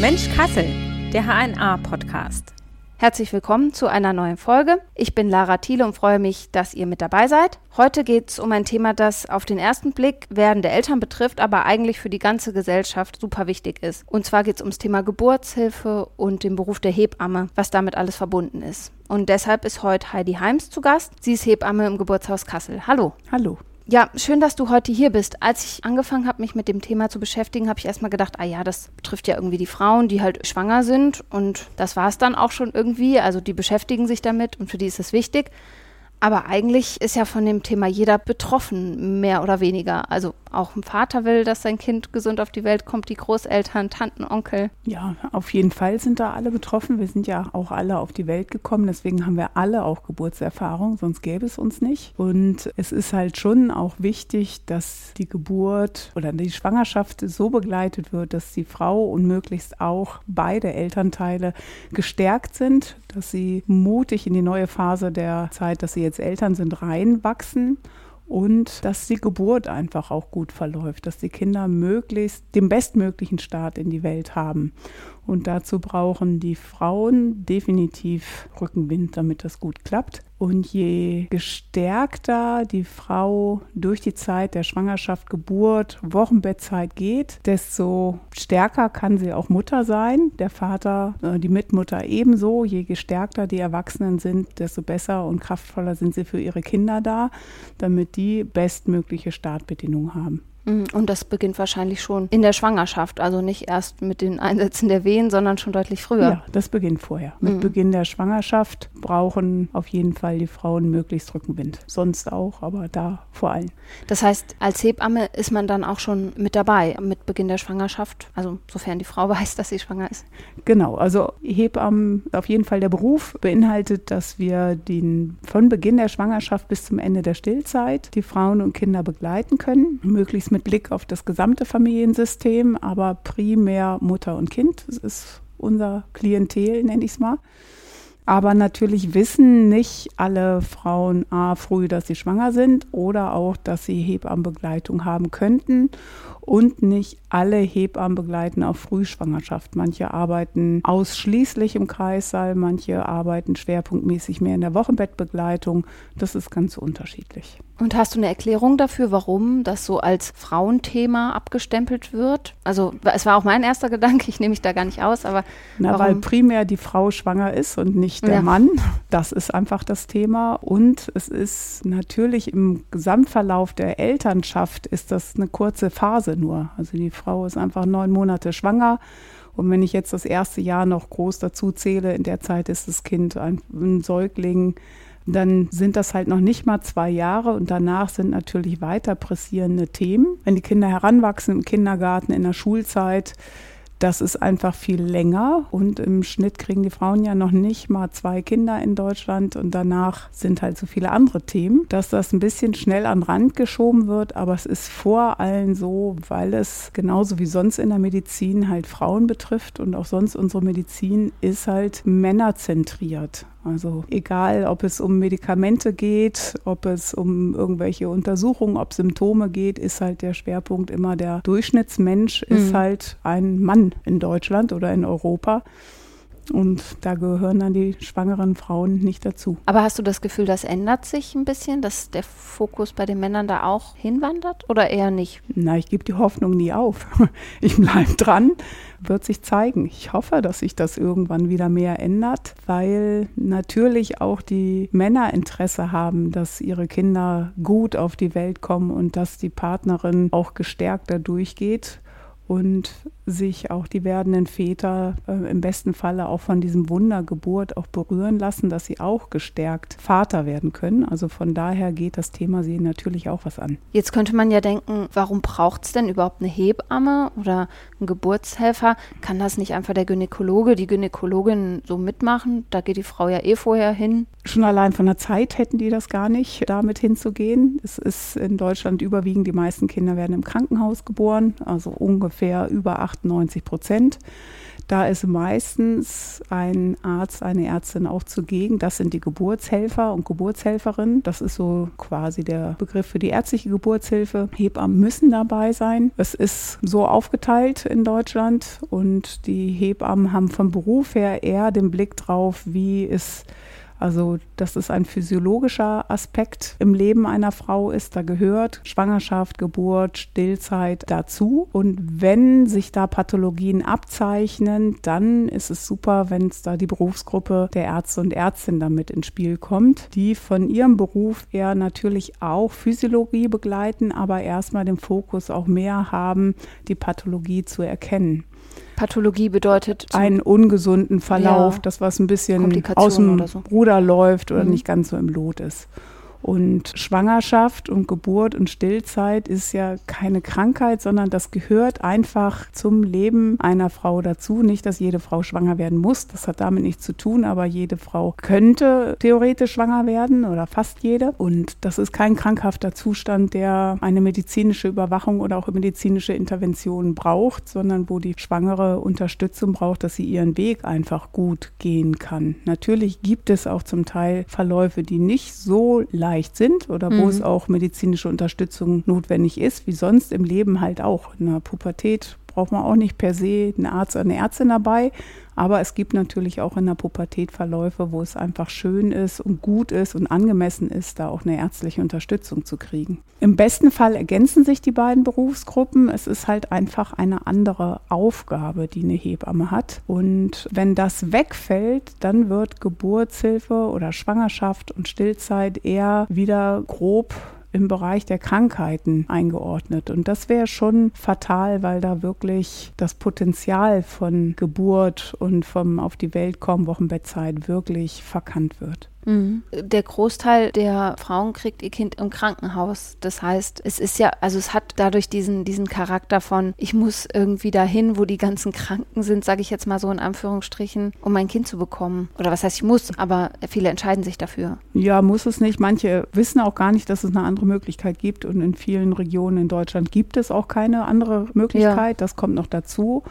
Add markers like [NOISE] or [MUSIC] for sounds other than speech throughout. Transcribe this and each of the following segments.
Mensch Kassel, der HNA-Podcast. Herzlich willkommen zu einer neuen Folge. Ich bin Lara Thiele und freue mich, dass ihr mit dabei seid. Heute geht es um ein Thema, das auf den ersten Blick werdende Eltern betrifft, aber eigentlich für die ganze Gesellschaft super wichtig ist. Und zwar geht es ums Thema Geburtshilfe und den Beruf der Hebamme, was damit alles verbunden ist. Und deshalb ist heute Heidi Heims zu Gast. Sie ist Hebamme im Geburtshaus Kassel. Hallo. Hallo. Ja, schön, dass du heute hier bist. Als ich angefangen habe, mich mit dem Thema zu beschäftigen, habe ich erstmal gedacht, ah ja, das betrifft ja irgendwie die Frauen, die halt schwanger sind. Und das war es dann auch schon irgendwie. Also die beschäftigen sich damit und für die ist es wichtig. Aber eigentlich ist ja von dem Thema jeder betroffen, mehr oder weniger. Also auch ein Vater will, dass sein Kind gesund auf die Welt kommt, die Großeltern, Tanten, Onkel. Ja, auf jeden Fall sind da alle betroffen. Wir sind ja auch alle auf die Welt gekommen, deswegen haben wir alle auch Geburtserfahrung, sonst gäbe es uns nicht. Und es ist halt schon auch wichtig, dass die Geburt oder die Schwangerschaft so begleitet wird, dass die Frau und möglichst auch beide Elternteile gestärkt sind, dass sie mutig in die neue Phase der Zeit, dass sie jetzt Eltern sind, reinwachsen und dass die Geburt einfach auch gut verläuft, dass die Kinder möglichst den bestmöglichen Start in die Welt haben. Und dazu brauchen die Frauen definitiv Rückenwind, damit das gut klappt. Und je gestärkter die Frau durch die Zeit der Schwangerschaft, Geburt, Wochenbettzeit geht, desto stärker kann sie auch Mutter sein. Der Vater, äh, die Mitmutter ebenso. Je gestärkter die Erwachsenen sind, desto besser und kraftvoller sind sie für ihre Kinder da, damit die bestmögliche Startbedingungen haben. Mhm. Und das beginnt wahrscheinlich schon in der Schwangerschaft, also nicht erst mit den Einsätzen der Wehen, sondern schon deutlich früher. Ja, das beginnt vorher. Mit mhm. Beginn der Schwangerschaft brauchen auf jeden Fall die Frauen möglichst Rückenwind. Sonst auch, aber da vor allem. Das heißt, als Hebamme ist man dann auch schon mit dabei mit Beginn der Schwangerschaft, also sofern die Frau [LAUGHS] weiß, dass sie schwanger ist. Genau, also Hebammen, auf jeden Fall der Beruf beinhaltet, dass wir den von Beginn der Schwangerschaft bis zum Ende der Stillzeit die Frauen und Kinder begleiten können, möglichst mit mit Blick auf das gesamte Familiensystem, aber primär Mutter und Kind. Das ist unser Klientel, nenne ich es mal. Aber natürlich wissen nicht alle Frauen A früh, dass sie schwanger sind oder auch, dass sie Hebammenbegleitung haben könnten und nicht alle Hebammen begleiten auf Frühschwangerschaft. Manche arbeiten ausschließlich im Kreissaal, manche arbeiten schwerpunktmäßig mehr in der Wochenbettbegleitung. Das ist ganz unterschiedlich. Und hast du eine Erklärung dafür, warum das so als Frauenthema abgestempelt wird? Also es war auch mein erster Gedanke, ich nehme mich da gar nicht aus, aber Na, warum? weil primär die Frau schwanger ist und nicht der ja. Mann. Das ist einfach das Thema. Und es ist natürlich im Gesamtverlauf der Elternschaft ist das eine kurze Phase nur. Also die Frau ist einfach neun Monate schwanger. Und wenn ich jetzt das erste Jahr noch groß dazu zähle, in der Zeit ist das Kind ein, ein Säugling, dann sind das halt noch nicht mal zwei Jahre und danach sind natürlich weiter pressierende Themen. Wenn die Kinder heranwachsen im Kindergarten, in der Schulzeit, das ist einfach viel länger und im Schnitt kriegen die Frauen ja noch nicht mal zwei Kinder in Deutschland und danach sind halt so viele andere Themen, dass das ein bisschen schnell an den Rand geschoben wird, aber es ist vor allem so, weil es genauso wie sonst in der Medizin halt Frauen betrifft und auch sonst unsere Medizin ist halt männerzentriert. Also egal, ob es um Medikamente geht, ob es um irgendwelche Untersuchungen, ob Symptome geht, ist halt der Schwerpunkt immer der Durchschnittsmensch mhm. ist halt ein Mann in Deutschland oder in Europa. Und da gehören dann die schwangeren Frauen nicht dazu. Aber hast du das Gefühl, das ändert sich ein bisschen, dass der Fokus bei den Männern da auch hinwandert oder eher nicht? Na, ich gebe die Hoffnung nie auf. [LAUGHS] Ich bleibe dran, wird sich zeigen. Ich hoffe, dass sich das irgendwann wieder mehr ändert, weil natürlich auch die Männer Interesse haben, dass ihre Kinder gut auf die Welt kommen und dass die Partnerin auch gestärkt da durchgeht und sich auch die werdenden Väter äh, im besten Falle auch von diesem Wundergeburt auch berühren lassen, dass sie auch gestärkt Vater werden können. Also von daher geht das Thema sie natürlich auch was an. Jetzt könnte man ja denken, warum braucht es denn überhaupt eine Hebamme oder einen Geburtshelfer? Kann das nicht einfach der Gynäkologe, die Gynäkologin so mitmachen? Da geht die Frau ja eh vorher hin. Schon allein von der Zeit hätten die das gar nicht, damit hinzugehen. Es ist in Deutschland überwiegend, die meisten Kinder werden im Krankenhaus geboren, also ungefähr ungefähr über 98 Prozent. Da ist meistens ein Arzt, eine Ärztin auch zugegen. Das sind die Geburtshelfer und Geburtshelferinnen. Das ist so quasi der Begriff für die ärztliche Geburtshilfe. Hebammen müssen dabei sein. Es ist so aufgeteilt in Deutschland und die Hebammen haben vom Beruf her eher den Blick drauf, wie ist also, dass es ein physiologischer Aspekt im Leben einer Frau ist. Da gehört Schwangerschaft, Geburt, Stillzeit dazu. Und wenn sich da Pathologien abzeichnen, dann ist es super, wenn es da die Berufsgruppe der Ärzte und Ärztinnen damit ins Spiel kommt, die von ihrem Beruf eher natürlich auch Physiologie begleiten, aber erstmal den Fokus auch mehr haben, die Pathologie zu erkennen. Pathologie bedeutet einen ungesunden Verlauf, ja, das was ein bisschen aus dem so. Ruder läuft oder mhm. nicht ganz so im Lot ist. Und Schwangerschaft und Geburt und Stillzeit ist ja keine Krankheit, sondern das gehört einfach zum Leben einer Frau dazu. Nicht, dass jede Frau schwanger werden muss, das hat damit nichts zu tun, aber jede Frau könnte theoretisch schwanger werden oder fast jede. Und das ist kein krankhafter Zustand, der eine medizinische Überwachung oder auch medizinische Intervention braucht, sondern wo die Schwangere Unterstützung braucht, dass sie ihren Weg einfach gut gehen kann. Natürlich gibt es auch zum Teil Verläufe, die nicht so leicht leicht sind oder wo mhm. es auch medizinische Unterstützung notwendig ist, wie sonst im Leben halt auch. In der Pubertät braucht man auch nicht per se einen Arzt oder eine Ärztin dabei. Aber es gibt natürlich auch in der Pubertät Verläufe, wo es einfach schön ist und gut ist und angemessen ist, da auch eine ärztliche Unterstützung zu kriegen. Im besten Fall ergänzen sich die beiden Berufsgruppen. Es ist halt einfach eine andere Aufgabe, die eine Hebamme hat. Und wenn das wegfällt, dann wird Geburtshilfe oder Schwangerschaft und Stillzeit eher wieder grob im Bereich der Krankheiten eingeordnet. Und das wäre schon fatal, weil da wirklich das Potenzial von Geburt und vom Auf die Welt kommen Wochenbettzeit wirklich verkannt wird. Mhm. Der Großteil der Frauen kriegt ihr Kind im Krankenhaus. Das heißt, es ist ja, also es hat dadurch diesen, diesen Charakter von, ich muss irgendwie dahin, wo die ganzen Kranken sind, sage ich jetzt mal so in Anführungsstrichen, um mein Kind zu bekommen. Oder was heißt ich muss, aber viele entscheiden sich dafür. Ja, muss es nicht. Manche wissen auch gar nicht, dass es eine andere Möglichkeit gibt. Und in vielen Regionen in Deutschland gibt es auch keine andere Möglichkeit. Ja. Das kommt noch dazu.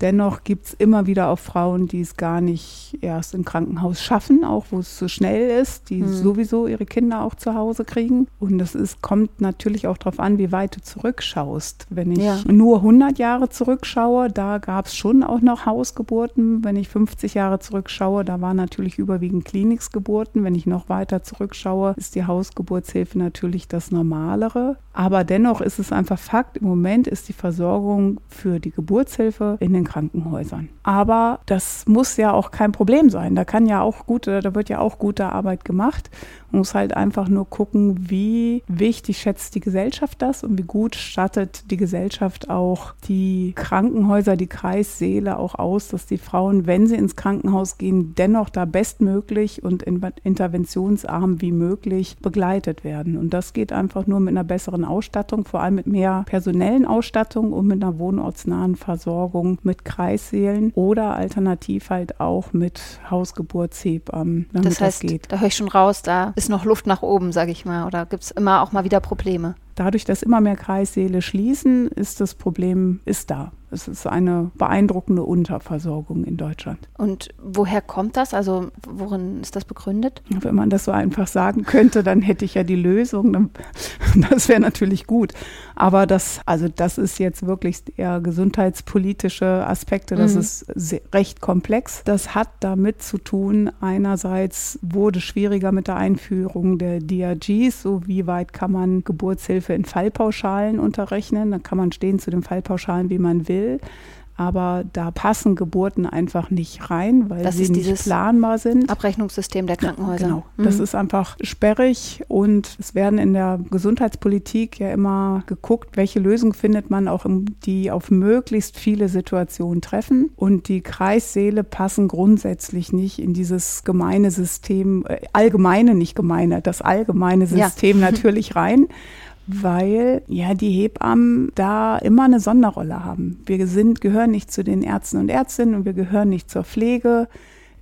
Dennoch gibt es immer wieder auch Frauen, die es gar nicht erst im Krankenhaus schaffen, auch wo es zu schnell ist, die mhm. sowieso ihre Kinder auch zu Hause kriegen. Und das ist, kommt natürlich auch darauf an, wie weit du zurückschaust. Wenn ich ja. nur 100 Jahre zurückschaue, da gab es schon auch noch Hausgeburten. Wenn ich 50 Jahre zurückschaue, da waren natürlich überwiegend Kliniksgeburten. Wenn ich noch weiter zurückschaue, ist die Hausgeburtshilfe natürlich das Normalere. Aber dennoch ist es einfach Fakt, im Moment ist die Versorgung für die Geburtshilfe in den Krankenhäusern. Aber das muss ja auch kein Problem sein. Da kann ja auch gute, da wird ja auch gute Arbeit gemacht. Man muss halt einfach nur gucken, wie wichtig schätzt die Gesellschaft das und wie gut stattet die Gesellschaft auch die Krankenhäuser, die Kreissäle auch aus, dass die Frauen, wenn sie ins Krankenhaus gehen, dennoch da bestmöglich und interventionsarm wie möglich begleitet werden. Und das geht einfach nur mit einer besseren Ausstattung, vor allem mit mehr personellen Ausstattung und mit einer wohnortsnahen Versorgung mit Kreissälen oder alternativ halt auch mit Hausgeburtshebammen, damit das, heißt, das geht. Da höre ich schon raus, da ist noch Luft nach oben, sage ich mal, oder gibt es immer auch mal wieder Probleme? Dadurch, dass immer mehr Kreissäle schließen, ist das Problem ist da. Es ist eine beeindruckende Unterversorgung in Deutschland. Und woher kommt das? Also worin ist das begründet? Wenn man das so einfach sagen könnte, dann hätte ich ja die Lösung. [LAUGHS] Das wäre natürlich gut. Aber das, also das ist jetzt wirklich eher gesundheitspolitische Aspekte. Das mhm. ist recht komplex. Das hat damit zu tun, einerseits wurde schwieriger mit der Einführung der DRGs. So wie weit kann man Geburtshilfe in Fallpauschalen unterrechnen? Da kann man stehen zu den Fallpauschalen, wie man will will. Aber da passen Geburten einfach nicht rein, weil das sie nicht planbar sind. Abrechnungssystem der Krankenhäuser. Genau. Mhm. Das ist einfach sperrig und es werden in der Gesundheitspolitik ja immer geguckt, welche Lösung findet man auch, die auf möglichst viele Situationen treffen. Und die Kreissäle passen grundsätzlich nicht in dieses gemeine System, äh, allgemeine, nicht gemeine, das allgemeine System ja. [LAUGHS] natürlich rein weil ja die Hebammen da immer eine Sonderrolle haben. Wir sind, gehören nicht zu den Ärzten und Ärztinnen und wir gehören nicht zur Pflege.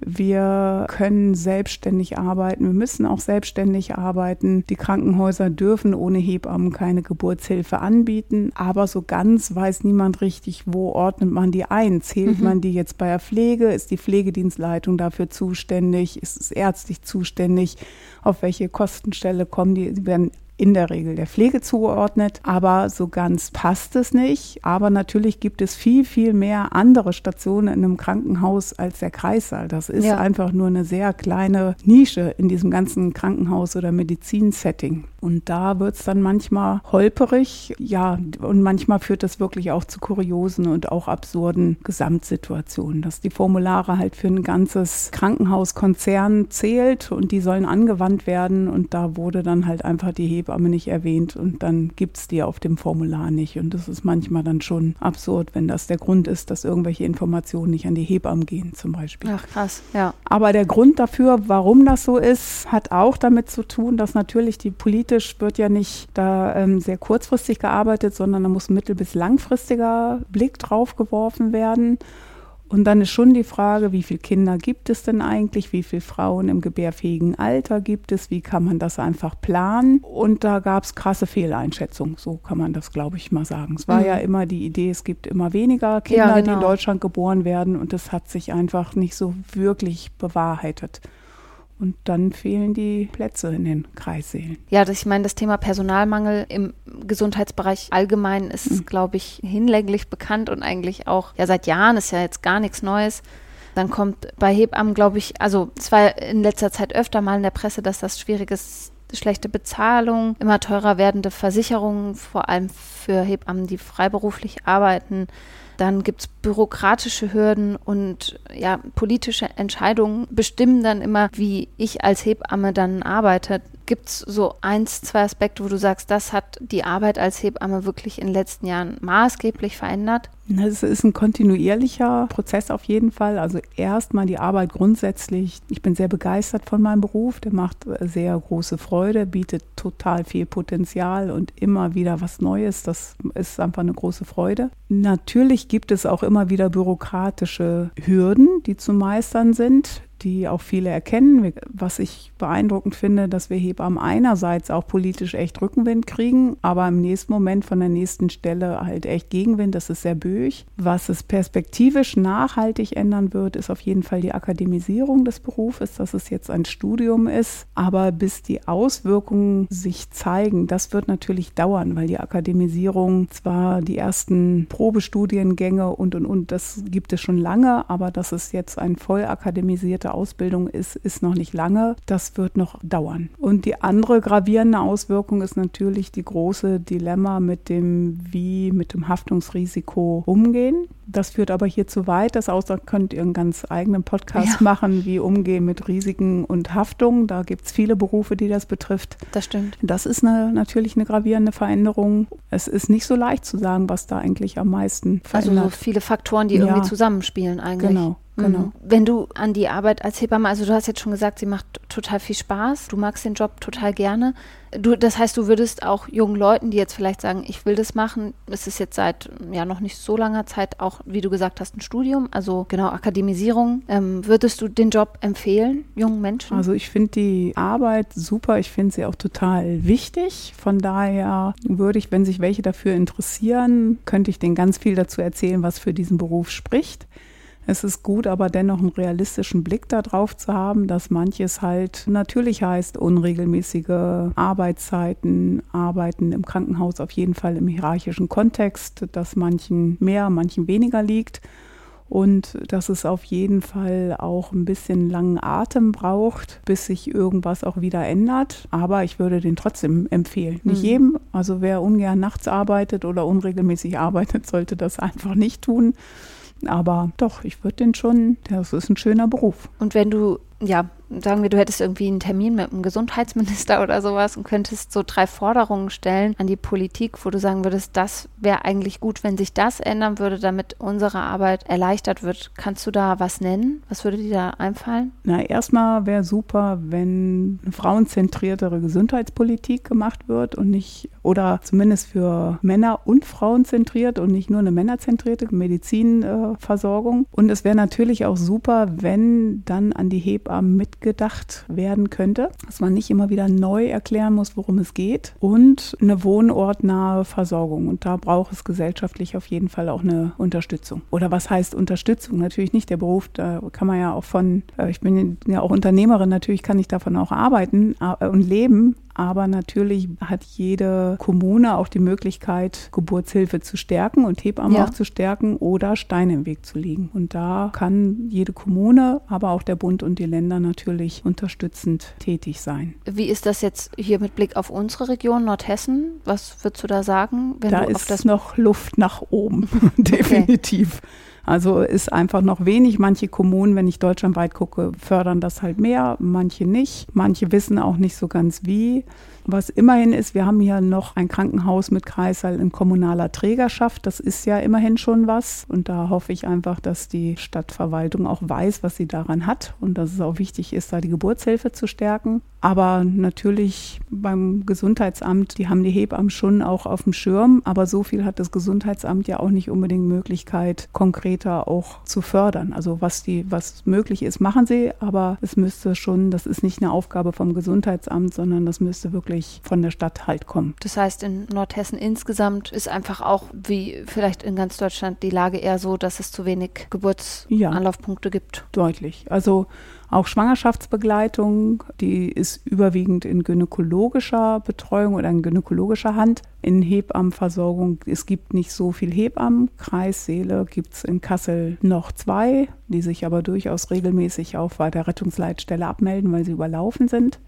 Wir können selbstständig arbeiten. Wir müssen auch selbstständig arbeiten. Die Krankenhäuser dürfen ohne Hebammen keine Geburtshilfe anbieten. Aber so ganz weiß niemand richtig, wo ordnet man die ein. Zählt mhm. man die jetzt bei der Pflege? Ist die Pflegedienstleitung dafür zuständig? Ist es ärztlich zuständig? Auf welche Kostenstelle kommen die? Sie werden in der Regel der Pflege zugeordnet, aber so ganz passt es nicht. Aber natürlich gibt es viel, viel mehr andere Stationen in einem Krankenhaus als der Kreissaal. Das ist ja. einfach nur eine sehr kleine Nische in diesem ganzen Krankenhaus- oder Medizinsetting. Und da wird es dann manchmal holperig, ja, und manchmal führt das wirklich auch zu kuriosen und auch absurden Gesamtsituationen, dass die Formulare halt für ein ganzes Krankenhauskonzern zählt und die sollen angewandt werden und da wurde dann halt einfach die Hebamme nicht erwähnt und dann gibt es die auf dem Formular nicht. Und das ist manchmal dann schon absurd, wenn das der Grund ist, dass irgendwelche Informationen nicht an die Hebammen gehen zum Beispiel. Ach krass, ja. Aber der Grund dafür, warum das so ist, hat auch damit zu tun, dass natürlich die Politik politisch wird ja nicht da ähm, sehr kurzfristig gearbeitet, sondern da muss mittel- bis langfristiger Blick drauf geworfen werden. Und dann ist schon die Frage, wie viele Kinder gibt es denn eigentlich, wie viele Frauen im gebärfähigen Alter gibt es, wie kann man das einfach planen? Und da gab es krasse Fehleinschätzungen, so kann man das, glaube ich, mal sagen. Es war mhm. ja immer die Idee, es gibt immer weniger Kinder, ja, genau. die in. Deutschland geboren werden und das hat sich einfach nicht so wirklich bewahrheitet. Und dann fehlen die Plätze in den Kreissälen. Ja, das, ich meine, das Thema Personalmangel im Gesundheitsbereich allgemein ist, mhm. glaube ich, hinlänglich bekannt und eigentlich auch, ja, seit Jahren ist ja jetzt gar nichts Neues. Dann kommt bei Hebammen, glaube ich, also es war in letzter Zeit öfter mal in der Presse, dass das schwierig ist, schlechte Bezahlung, immer teurer werdende Versicherungen, vor allem für Hebammen, die freiberuflich arbeiten. Dann gibt es bürokratische Hürden und ja, politische Entscheidungen bestimmen dann immer, wie ich als Hebamme dann arbeite. Gibt es so eins, zwei Aspekte, wo du sagst, das hat die Arbeit als Hebamme wirklich in den letzten Jahren maßgeblich verändert? Es ist ein kontinuierlicher Prozess auf jeden Fall. Also erstmal die Arbeit grundsätzlich. Ich bin sehr begeistert von meinem Beruf. Der macht sehr große Freude, bietet total viel Potenzial und immer wieder was Neues. Das ist einfach eine große Freude. Natürlich gibt es auch immer wieder bürokratische Hürden, die zu meistern sind die auch viele erkennen. Was ich beeindruckend finde, dass wir Hebammen einerseits auch politisch echt Rückenwind kriegen, aber im nächsten Moment von der nächsten Stelle halt echt Gegenwind. Das ist sehr böig. Was es perspektivisch nachhaltig ändern wird, ist auf jeden Fall die Akademisierung des Berufes, dass es jetzt ein Studium ist. Aber bis die Auswirkungen sich zeigen, das wird natürlich dauern, weil die Akademisierung zwar die ersten Probestudiengänge und und und, das gibt es schon lange, aber dass es jetzt ein voll akademisierter absolvierte Ausbildung ist, ist noch nicht lange. Das wird noch dauern. Und die andere gravierende Auswirkung ist natürlich die große Dilemma mit dem, wie mit dem Haftungsrisiko umgehen. Das führt aber hier zu weit. Das außer könnt ihr einen ganz eigenen Podcast ja. machen, wie umgehen mit Risiken und Haftung. Da gibt es viele Berufe, die das betrifft. Das stimmt. Das ist eine, natürlich eine gravierende Veränderung. Es ist nicht so leicht zu sagen, was da eigentlich am meisten verändert. Also so viele Faktoren, die ja. irgendwie zusammenspielen eigentlich. Genau. Genau. Mhm. Wenn du an die Arbeit als Hebamme, also du hast jetzt schon gesagt, sie macht total viel Spaß, du magst den Job total gerne. Du, das heißt, du würdest auch jungen Leuten, die jetzt vielleicht sagen, ich will das machen, es ist jetzt seit ja noch nicht so langer Zeit auch, wie du gesagt hast, ein Studium, also genau Akademisierung. Ähm, würdest du den Job empfehlen, jungen Menschen? Also ich finde die Arbeit super, ich finde sie auch total wichtig. Von daher würde ich, wenn sich welche dafür interessieren, könnte ich denen ganz viel dazu erzählen, was für diesen Beruf spricht. Es ist gut, aber dennoch einen realistischen Blick darauf zu haben, dass manches halt natürlich heißt, unregelmäßige Arbeitszeiten, Arbeiten im Krankenhaus auf jeden Fall im hierarchischen Kontext, dass manchen mehr, manchen weniger liegt und dass es auf jeden Fall auch ein bisschen langen Atem braucht, bis sich irgendwas auch wieder ändert. Aber ich würde den trotzdem empfehlen. Nicht mhm. jedem, also wer ungern nachts arbeitet oder unregelmäßig [LAUGHS] arbeitet, sollte das einfach nicht tun. Aber doch, ich würde den schon, das ist ein schöner Beruf. Und wenn du ja sagen wir, du hättest irgendwie einen Termin mit einem Gesundheitsminister oder sowas und könntest so drei Forderungen stellen an die Politik, wo du sagen würdest, das wäre eigentlich gut, wenn sich das ändern würde, damit unsere Arbeit erleichtert wird. Kannst du da was nennen? Was würde dir da einfallen? Na, erstmal wäre super, wenn eine frauenzentriertere Gesundheitspolitik gemacht wird und nicht, oder zumindest für Männer und Frauen zentriert und nicht nur eine männerzentrierte Medizinversorgung. Äh, und es wäre natürlich auch super, wenn dann an die Hebammen mitgedacht werden könnte, dass man nicht immer wieder neu erklären muss, worum es geht. Und eine wohnortnahe Versorgung. Und da braucht es gesellschaftlich auf jeden Fall auch eine Unterstützung. Oder was heißt Unterstützung? Natürlich nicht der Beruf, da kann man ja auch von, äh, ich bin ja auch Unternehmerin, natürlich kann ich davon auch arbeiten äh, und leben, aber natürlich hat jede Kommune auch die Möglichkeit, Geburtshilfe zu stärken und Hebammen ja. auch zu stärken oder Steine im Weg zu liegen. Und da kann jede Kommune, aber auch der Bund und die Länder natürlich unterstützend tätig sein. Wie ist das jetzt hier mit Blick auf unsere Region Nordhessen? Was würdest du da sagen? da ist noch Luft nach oben, [LAUGHS] definitiv. Okay. Also ist einfach noch wenig. Manche Kommunen, wenn ich deutschlandweit gucke, fördern das halt mehr, manche nicht. Manche wissen auch nicht so ganz wie. Was immerhin ist, wir haben hier noch ein Krankenhaus mit Kreissaal in kommunaler Trägerschaft. Das ist ja immerhin schon was. Und da hoffe ich einfach, dass die Stadtverwaltung auch weiß, was sie daran hat und dass es auch wichtig ist, da die Geburtshilfe zu stärken. Aber natürlich beim Gesundheitsamt, die haben die Hebammen schon auch auf dem Schirm. Aber so viel hat das Gesundheitsamt ja auch nicht unbedingt Möglichkeit, konkreter auch zu fördern. Also was die, was möglich ist, machen sie. Aber es müsste schon, das ist nicht eine Aufgabe vom Gesundheitsamt, sondern das müsste wirklich wirklich von der Stadt halt kommen. Das heißt, in Nordhessen insgesamt ist einfach auch, wie vielleicht in ganz Deutschland, die Lage eher so, dass es zu wenig Geburtsanlaufpunkte ja, gibt. Deutlich. Also auch Schwangerschaftsbegleitung, die ist überwiegend in gynäkologischer Betreuung oder in gynäkologischer Hand. In Hebammenversorgung, es gibt nicht so viel Hebammen. Kreissäle gibt es in Kassel noch zwei, die sich aber durchaus regelmäßig auch bei der Rettungsleitstelle abmelden, weil sie überlaufen sind.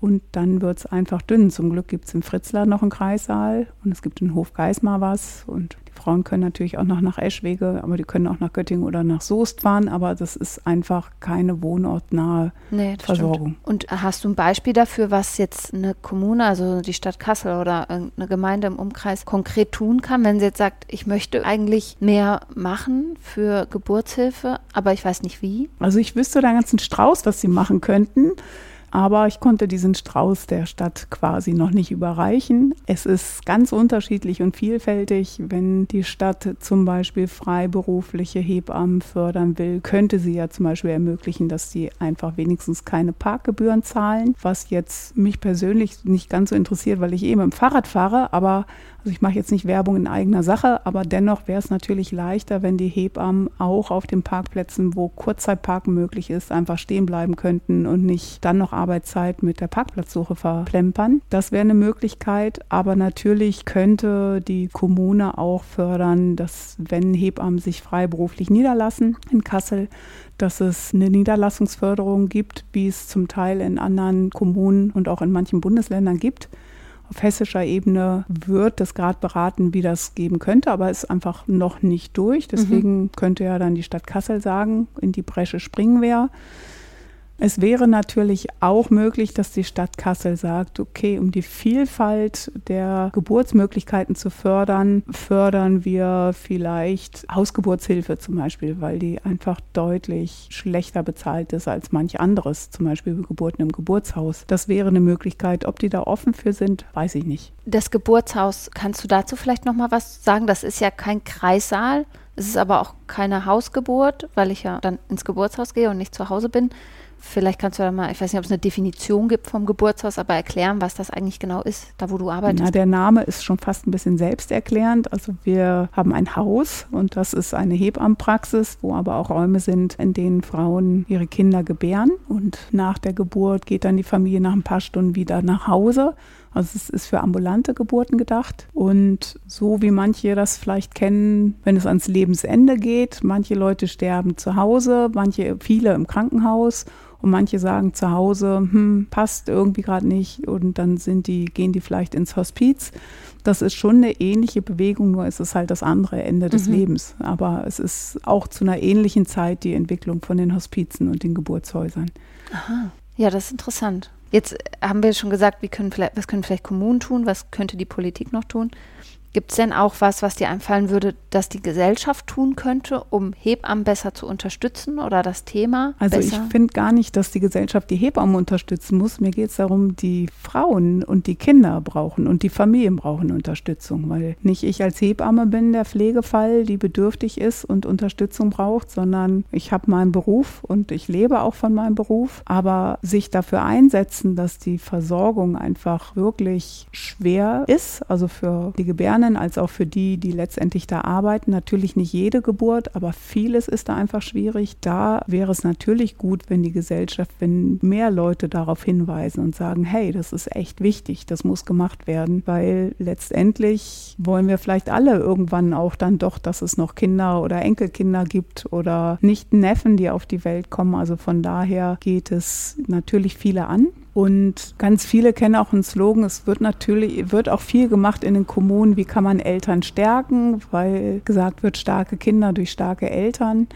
Und dann wird es einfach dünn. Zum Glück gibt es im Fritzlar noch einen Kreissaal und es gibt in Hof Geismar was. Und die Frauen können natürlich auch noch nach Eschwege, aber die können auch nach Göttingen oder nach Soest fahren. Aber das ist einfach keine wohnortnahe nee, Versorgung. Stimmt. Und hast du ein Beispiel dafür, was jetzt eine Kommune, also die Stadt Kassel oder eine Gemeinde im Umkreis konkret tun kann, wenn sie jetzt sagt, ich möchte eigentlich mehr machen für Geburtshilfe, aber ich weiß nicht wie? Also ich wüsste da einen ganzen Strauß, was sie machen könnten. Aber ich konnte diesen Strauß der Stadt quasi noch nicht überreichen. Es ist ganz unterschiedlich und vielfältig. Wenn die Stadt zum Beispiel freiberufliche Hebammen fördern will, könnte sie ja zum Beispiel ermöglichen, dass sie einfach wenigstens keine Parkgebühren zahlen, was jetzt mich persönlich nicht ganz so interessiert, weil ich eben im Fahrrad fahre, aber also ich mache jetzt nicht Werbung in eigener Sache, aber dennoch wäre es natürlich leichter, wenn die Hebammen auch auf den Parkplätzen, wo Kurzzeitparken möglich ist, einfach stehen bleiben könnten und nicht dann noch Arbeitszeit mit der Parkplatzsuche verplempern. Das wäre eine Möglichkeit, aber natürlich könnte die Kommune auch fördern, dass wenn Hebammen sich freiberuflich niederlassen in Kassel, dass es eine Niederlassungsförderung gibt, wie es zum Teil in anderen Kommunen und auch in manchen Bundesländern gibt auf hessischer Ebene wird das gerade beraten, wie das geben könnte, aber ist einfach noch nicht durch. Deswegen mhm. könnte ja dann die Stadt Kassel sagen, in die Bresche springen wir. Es wäre natürlich auch möglich, dass die Stadt Kassel sagt, okay, um die Vielfalt der Geburtsmöglichkeiten zu fördern, fördern wir vielleicht Hausgeburtshilfe zum Beispiel, weil die einfach deutlich schlechter bezahlt ist als manch anderes, zum Beispiel Geburten im Geburtshaus. Das wäre eine Möglichkeit. Ob die da offen für sind, weiß ich nicht. Das Geburtshaus, kannst du dazu vielleicht noch mal was sagen? Das ist ja kein Kreissaal. Es ist aber auch keine Hausgeburt, weil ich ja dann ins Geburtshaus gehe und nicht zu Hause bin. Vielleicht kannst du da mal, ich weiß nicht, ob es eine Definition gibt vom Geburtshaus, aber erklären, was das eigentlich genau ist, da wo du arbeitest. Na, der Name ist schon fast ein bisschen selbsterklärend. Also wir haben ein Haus und das ist eine Hebammenpraxis, wo aber auch Räume sind, in denen Frauen ihre Kinder gebären. Und nach der Geburt geht dann die Familie nach ein paar Stunden wieder nach Hause. Also es ist für ambulante Geburten gedacht. Und so wie manche das vielleicht kennen, wenn es ans Lebensende geht, manche Leute sterben zu Hause, manche, viele im Krankenhaus und manche sagen zu Hause, hm, passt irgendwie gerade nicht und dann sind die, gehen die vielleicht ins Hospiz. Das ist schon eine ähnliche Bewegung, nur ist es halt das andere Ende des mhm. Lebens. Aber es ist auch zu einer ähnlichen Zeit die Entwicklung von den Hospizen und den Geburtshäusern. Aha. Ja, das ist interessant. Jetzt haben wir schon gesagt, wie können was können vielleicht Kommunen tun, was könnte die Politik noch tun? Gibt es denn auch was, was dir einfallen würde, dass die Gesellschaft tun könnte, um Hebammen besser zu unterstützen oder das Thema? Also besser? ich finde gar nicht, dass die Gesellschaft die Hebammen unterstützen muss. Mir geht es darum, die Frauen und die Kinder brauchen und die Familien brauchen Unterstützung, weil nicht ich als Hebamme bin der Pflegefall, die bedürftig ist und Unterstützung braucht, sondern ich habe meinen Beruf und ich lebe auch von meinem Beruf. Aber sich dafür einsetzen, dass die Versorgung einfach wirklich schwer ist, also für die Gebärden Lernen als auch für die, die letztendlich da arbeiten. Natürlich nicht jede Geburt, aber vieles ist da einfach schwierig. Da wäre es natürlich gut, wenn die Gesellschaft, wenn mehr Leute darauf hinweisen und sagen, hey, das ist echt wichtig, das muss gemacht werden, weil letztendlich wollen wir vielleicht alle irgendwann auch dann doch, dass es noch Kinder oder Enkelkinder gibt oder nicht Neffen, die auf die Welt kommen. Also von daher geht es natürlich viele an. Und ganz viele kennen auch einen Slogan. Es wird natürlich, wird auch viel gemacht in den Kommunen. Wie kann man Eltern stärken? Weil gesagt wird, starke Kinder durch starke Eltern.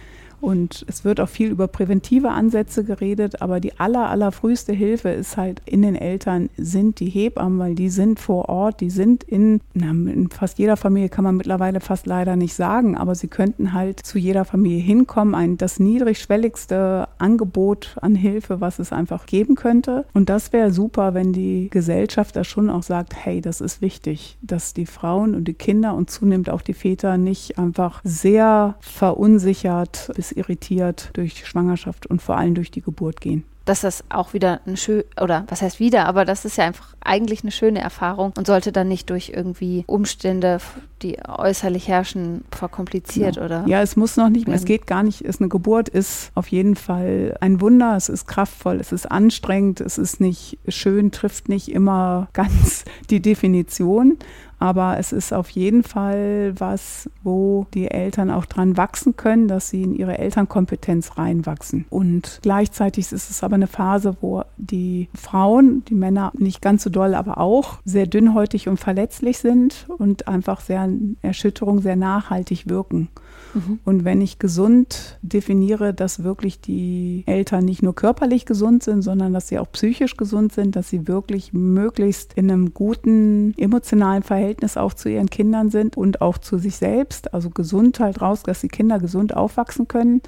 Und es wird auch viel über präventive Ansätze geredet, aber die aller, allerfrüheste Hilfe ist halt in den Eltern sind die Hebammen, weil die sind vor Ort, die sind in, na, in fast jeder Familie kann man mittlerweile fast leider nicht sagen, aber sie könnten halt zu jeder Familie hinkommen, ein, das niedrigschwelligste Angebot an Hilfe, was es einfach geben könnte. Und das wäre super, wenn die Gesellschaft da schon auch sagt, hey, das ist wichtig, dass die Frauen und die Kinder und zunehmend auch die Väter nicht einfach sehr verunsichert bis irritiert durch Schwangerschaft und vor allem durch die Geburt gehen dass das auch wieder eine schöne, oder was heißt wieder, aber das ist ja einfach eigentlich eine schöne Erfahrung und sollte dann nicht durch irgendwie Umstände, die äußerlich herrschen, verkompliziert ja. oder? Ja, es muss noch nicht, es geht gar nicht, es eine Geburt ist auf jeden Fall ein Wunder, es ist kraftvoll, es ist anstrengend, es ist nicht schön, trifft nicht immer [LAUGHS] ganz die Definition, aber es ist auf jeden Fall was, wo die Eltern auch dran wachsen können, dass sie in ihre Elternkompetenz reinwachsen. Und gleichzeitig ist es aber eine Phase, wo die Frauen, die Männer nicht ganz so doll, aber auch sehr dünnhäutig und verletzlich sind und einfach sehr Erschütterung sehr nachhaltig wirken. Mhm. Und wenn ich gesund definiere, dass wirklich die Eltern nicht nur körperlich gesund sind, sondern dass sie auch psychisch gesund sind, dass sie wirklich möglichst in einem guten emotionalen Verhältnis auch zu ihren Kindern sind und auch zu sich selbst, also gesund halt raus, dass die Kinder gesund aufwachsen können,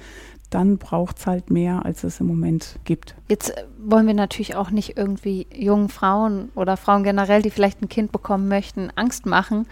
dann braucht es halt mehr, als es im Moment gibt. Jetzt äh, wollen wir natürlich auch nicht irgendwie jungen Frauen oder Frauen generell, die vielleicht ein Kind bekommen möchten, Angst machen.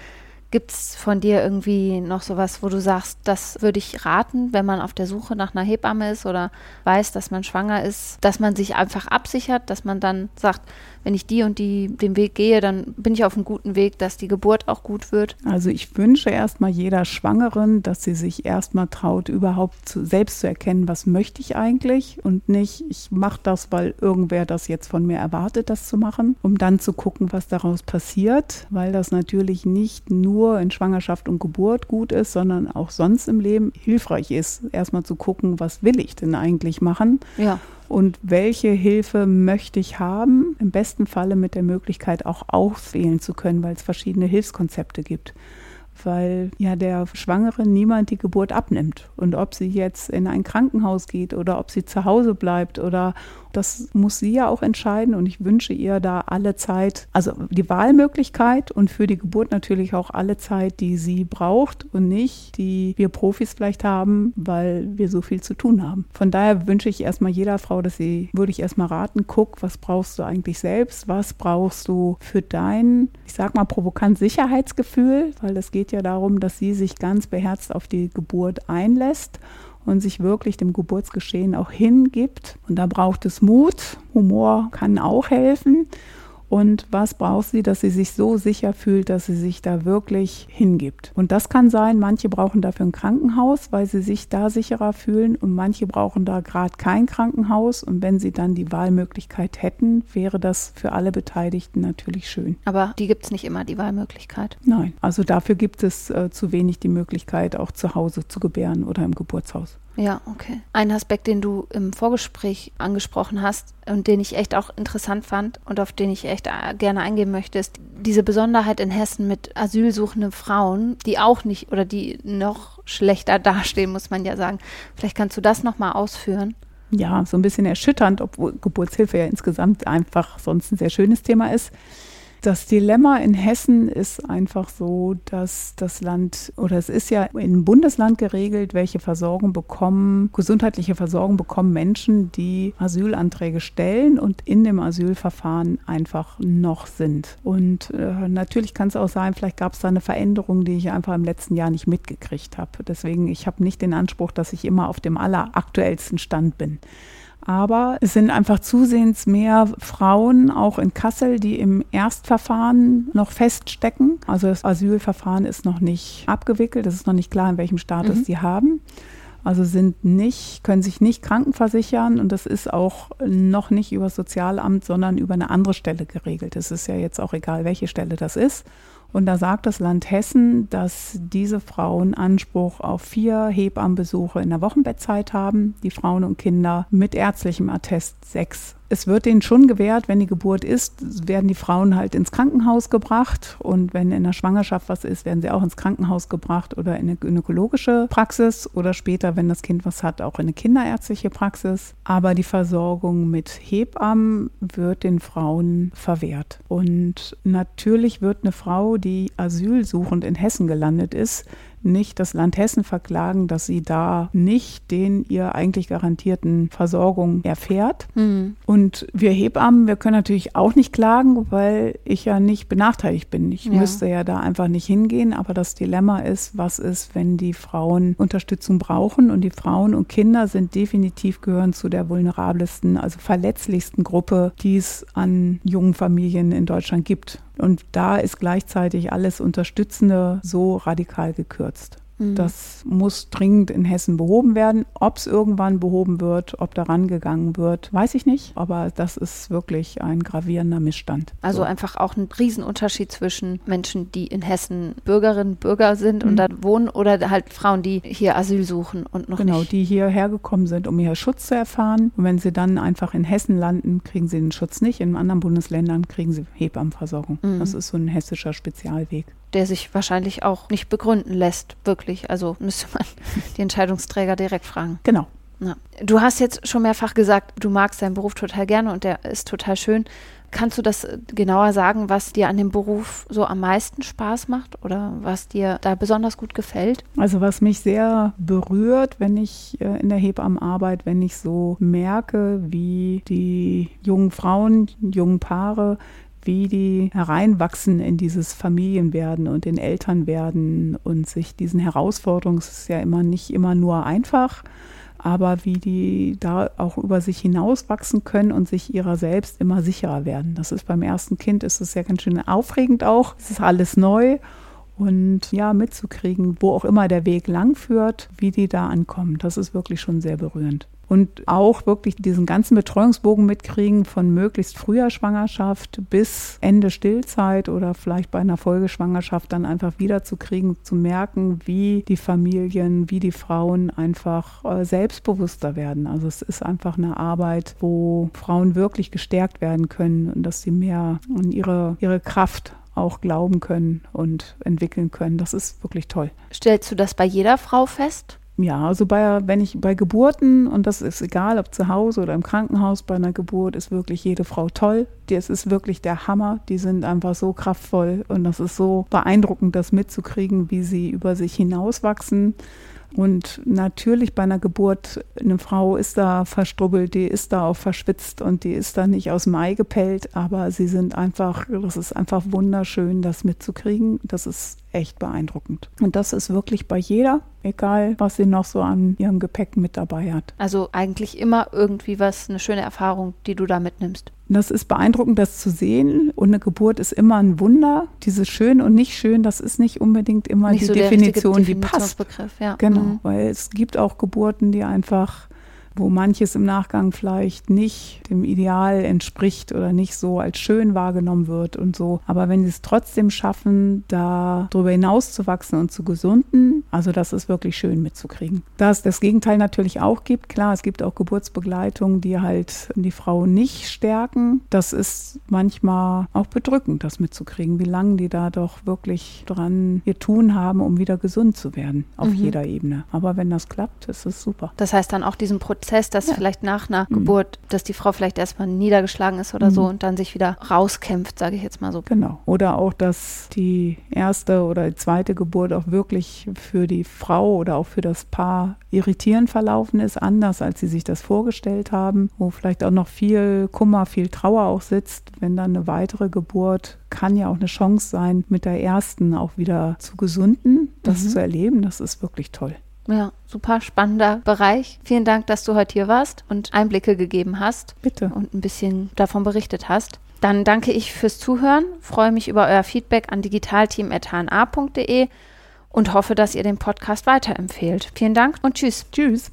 Gibt es von dir irgendwie noch sowas, wo du sagst, das würde ich raten, wenn man auf der Suche nach einer Hebamme ist oder weiß, dass man schwanger ist, dass man sich einfach absichert, dass man dann sagt, wenn ich die und die den Weg gehe, dann bin ich auf einem guten Weg, dass die Geburt auch gut wird? Also ich wünsche erstmal jeder Schwangeren, dass sie sich erstmal traut, überhaupt zu, selbst zu erkennen, was möchte ich eigentlich und nicht, ich mache das, weil irgendwer das jetzt von mir erwartet, das zu machen, um dann zu gucken, was daraus passiert, weil das natürlich nicht nur in Schwangerschaft und Geburt gut ist, sondern auch sonst im Leben hilfreich ist, erstmal zu gucken, was will ich denn eigentlich machen. Ja und welche Hilfe möchte ich haben, im besten Falle mit der Möglichkeit auch auswählen zu können, weil es verschiedene Hilfskonzepte gibt weil ja der Schwangere niemand die Geburt abnimmt. Und ob sie jetzt in ein Krankenhaus geht oder ob sie zu Hause bleibt oder das muss sie ja auch entscheiden und ich wünsche ihr da alle Zeit, also die Wahlmöglichkeit und für die Geburt natürlich auch alle Zeit, die sie braucht und nicht, die wir Profis vielleicht haben, weil wir so viel zu tun haben. Von daher wünsche ich erstmal jeder Frau, dass sie, würde ich erstmal raten, guck, was brauchst du eigentlich selbst, was brauchst du für dein, ich sag mal provokant Sicherheitsgefühl, weil es geht ja darum, dass sie sich ganz beherzt auf die Geburt einlässt und sich wirklich dem Geburtsgeschehen auch hingibt. Und da braucht es Mut. Humor kann auch helfen. Und was braucht sie, dass sie sich so sicher fühlt, dass sie sich da wirklich hingibt? Und das kann sein, manche brauchen dafür ein Krankenhaus, weil sie sich da sicherer fühlen und manche brauchen da gerade kein Krankenhaus. Und wenn sie dann die Wahlmöglichkeit hätten, wäre das für alle Beteiligten natürlich schön. Aber die gibt es nicht immer, die Wahlmöglichkeit? Nein, also dafür gibt es äh, zu wenig die Möglichkeit, auch zu Hause zu gebären oder im Geburtshaus. Ja, okay. Ein Aspekt, den du im Vorgespräch angesprochen hast und den ich echt auch interessant fand und auf den ich echt äh, gerne eingehen möchte, ist diese Besonderheit in Hessen mit asylsuchenden Frauen, die auch nicht oder die noch schlechter [LAUGHS] dastehen, muss man ja sagen. Vielleicht kannst du das nochmal ausführen. Ja, so ein bisschen erschütternd, obwohl Geburtshilfe ja insgesamt einfach sonst ein sehr schönes Thema ist. Das Dilemma in Hessen ist einfach so, dass das Land oder es ist ja im Bundesland geregelt, welche Versorgung bekommen, gesundheitliche Versorgung bekommen Menschen, die Asylanträge stellen und in dem Asylverfahren einfach noch sind. Und äh, natürlich kann es auch sein, vielleicht gab es da eine Veränderung, die ich einfach im letzten Jahr nicht mitgekriegt habe. Deswegen, ich habe nicht den Anspruch, dass ich immer auf dem alleraktuellsten Stand bin. Aber es sind einfach zusehends mehr Frauen, auch in Kassel, die im Erstverfahren noch feststecken. Also das Asylverfahren ist noch nicht abgewickelt. Es ist noch nicht klar, in welchem Status mhm. sie haben. Also sind nicht, können sich nicht krankenversichern und das ist auch noch nicht über das Sozialamt, sondern über eine andere Stelle geregelt. Es ist ja jetzt auch egal, welche Stelle das ist. Und da sagt das Land Hessen, dass diese Frauen Anspruch auf vier Hebammenbesuche in der Wochenbettzeit haben, die Frauen und Kinder mit ärztlichem Attest sechs es wird denen schon gewährt, wenn die Geburt ist, werden die Frauen halt ins Krankenhaus gebracht. Und wenn in der Schwangerschaft was ist, werden sie auch ins Krankenhaus gebracht oder in eine gynäkologische Praxis oder später, wenn das Kind was hat, auch in eine kinderärztliche Praxis. Aber die Versorgung mit Hebammen wird den Frauen verwehrt. Und natürlich wird eine Frau, die asylsuchend in Hessen gelandet ist, nicht das Land Hessen verklagen, dass sie da nicht den ihr eigentlich garantierten Versorgung erfährt. Mhm. Und wir Hebammen, wir können natürlich auch nicht klagen, weil ich ja nicht benachteiligt bin. Ich ja. müsste ja da einfach nicht hingehen. Aber das Dilemma ist, was ist, wenn die Frauen Unterstützung brauchen? Und die Frauen und Kinder sind definitiv gehören zu der vulnerabelsten, also verletzlichsten Gruppe, die es an jungen Familien in Deutschland gibt. Und da ist gleichzeitig alles Unterstützende so radikal gekürzt. Mhm. Das muss dringend in Hessen behoben werden. Ob es irgendwann behoben wird, ob daran gegangen wird, weiß ich nicht. Aber das ist wirklich ein gravierender Missstand. Also so. einfach auch ein Riesenunterschied zwischen Menschen, die in Hessen Bürgerinnen, Bürger sind mhm. und da wohnen oder halt Frauen, die hier Asyl suchen und noch genau, nicht. die hierher gekommen sind, um hier Schutz zu erfahren. Und wenn sie dann einfach in Hessen landen, kriegen sie den Schutz nicht. In anderen Bundesländern kriegen sie Hebammenversorgung. Mhm. Das ist so ein hessischer Spezialweg der sich wahrscheinlich auch nicht begründen lässt, wirklich. Also müsste man [LAUGHS] die Entscheidungsträger direkt fragen. Genau. Ja. Du hast jetzt schon mehrfach gesagt, du magst deinen Beruf total gerne und der ist total schön. Kannst du das genauer sagen, was dir an dem Beruf so am meisten Spaß macht oder was dir da besonders gut gefällt? Also was mich sehr berührt, wenn ich äh, in der Hebammenarbeit, wenn ich so merke, wie die jungen Frauen, jungen Paare wie die hereinwachsen in dieses Familienwerden und in Elternwerden und sich diesen Herausforderungen, es ist ja immer nicht immer nur einfach, aber wie die da auch über sich hinauswachsen können und sich ihrer selbst immer sicherer werden. Das ist beim ersten Kind, ist es ja ganz schön aufregend auch. Es ist alles neu und ja, mitzukriegen, wo auch immer der Weg lang führt, wie die da ankommen. Das ist wirklich schon sehr berührend und auch wirklich diesen ganzen Betreuungsbogen mitkriegen von möglichst früher Schwangerschaft bis Ende Stillzeit oder vielleicht bei einer Folgeschwangerschaft dann einfach wiederzukriegen, zu merken, wie die Familien, wie die Frauen einfach äh, selbstbewusster werden. Also es ist einfach eine Arbeit, wo Frauen wirklich gestärkt werden können und dass sie mehr an ihre, ihre Kraft auch glauben können und entwickeln können. Das ist wirklich toll. Stellst du das bei jeder Frau fest? Ja, also bei, wenn ich bei Geburten, und das ist egal, ob zu Hause oder im Krankenhaus, bei einer Geburt ist wirklich jede Frau toll. Das ist wirklich der Hammer. Die sind einfach so kraftvoll und das ist so beeindruckend, das mitzukriegen, wie sie über sich hinauswachsen und natürlich bei einer Geburt, eine Frau ist da verstrubbelt, die ist da auch verschwitzt und die ist da nicht aus dem Ei gepellt, aber sie sind einfach, das ist einfach wunderschön, das mitzukriegen. Das ist echt beeindruckend. Und das ist wirklich bei jeder, egal was sie noch so an ihrem Gepäck mit dabei hat. Also eigentlich immer irgendwie was, eine schöne Erfahrung, die du da mitnimmst. Das ist beeindruckend, das zu sehen. Und eine Geburt ist immer ein Wunder. Dieses schön und nicht schön, das ist nicht unbedingt immer nicht die so Definition, die passt. Ja. Genau, mhm. weil es gibt auch Geburten, die einfach wo manches im Nachgang vielleicht nicht dem Ideal entspricht oder nicht so als schön wahrgenommen wird und so. Aber wenn sie es trotzdem schaffen, da drüber hinaus zu wachsen und zu gesunden, also das ist wirklich schön mitzukriegen. Da es das Gegenteil natürlich auch gibt, klar, es gibt auch Geburtsbegleitungen, die halt die Frau nicht stärken. Das ist manchmal auch bedrückend, das mitzukriegen, wie lange die da doch wirklich dran ihr Tun haben, um wieder gesund zu werden, auf mhm. jeder Ebene. Aber wenn das klappt, ist es super. Das heißt dann auch diesen Prozess, dass ja. vielleicht nach einer mhm. Geburt, dass die Frau vielleicht erstmal niedergeschlagen ist oder mhm. so und dann sich wieder rauskämpft, sage ich jetzt mal so. Genau. Oder auch, dass die erste oder die zweite Geburt auch wirklich für die Frau oder auch für das Paar irritierend verlaufen ist, anders als sie sich das vorgestellt haben, wo vielleicht auch noch viel Kummer, viel Trauer auch sitzt, wenn dann eine weitere Geburt kann ja auch eine Chance sein, mit der ersten auch wieder zu gesunden, das mhm. zu erleben, das ist wirklich toll. Ja, super spannender Bereich. Vielen Dank, dass du heute hier warst und Einblicke gegeben hast. Bitte. Und ein bisschen davon berichtet hast. Dann danke ich fürs Zuhören, freue mich über euer Feedback an digitalteam.hna.de und hoffe, dass ihr den Podcast weiterempfehlt. Vielen Dank und tschüss. Tschüss.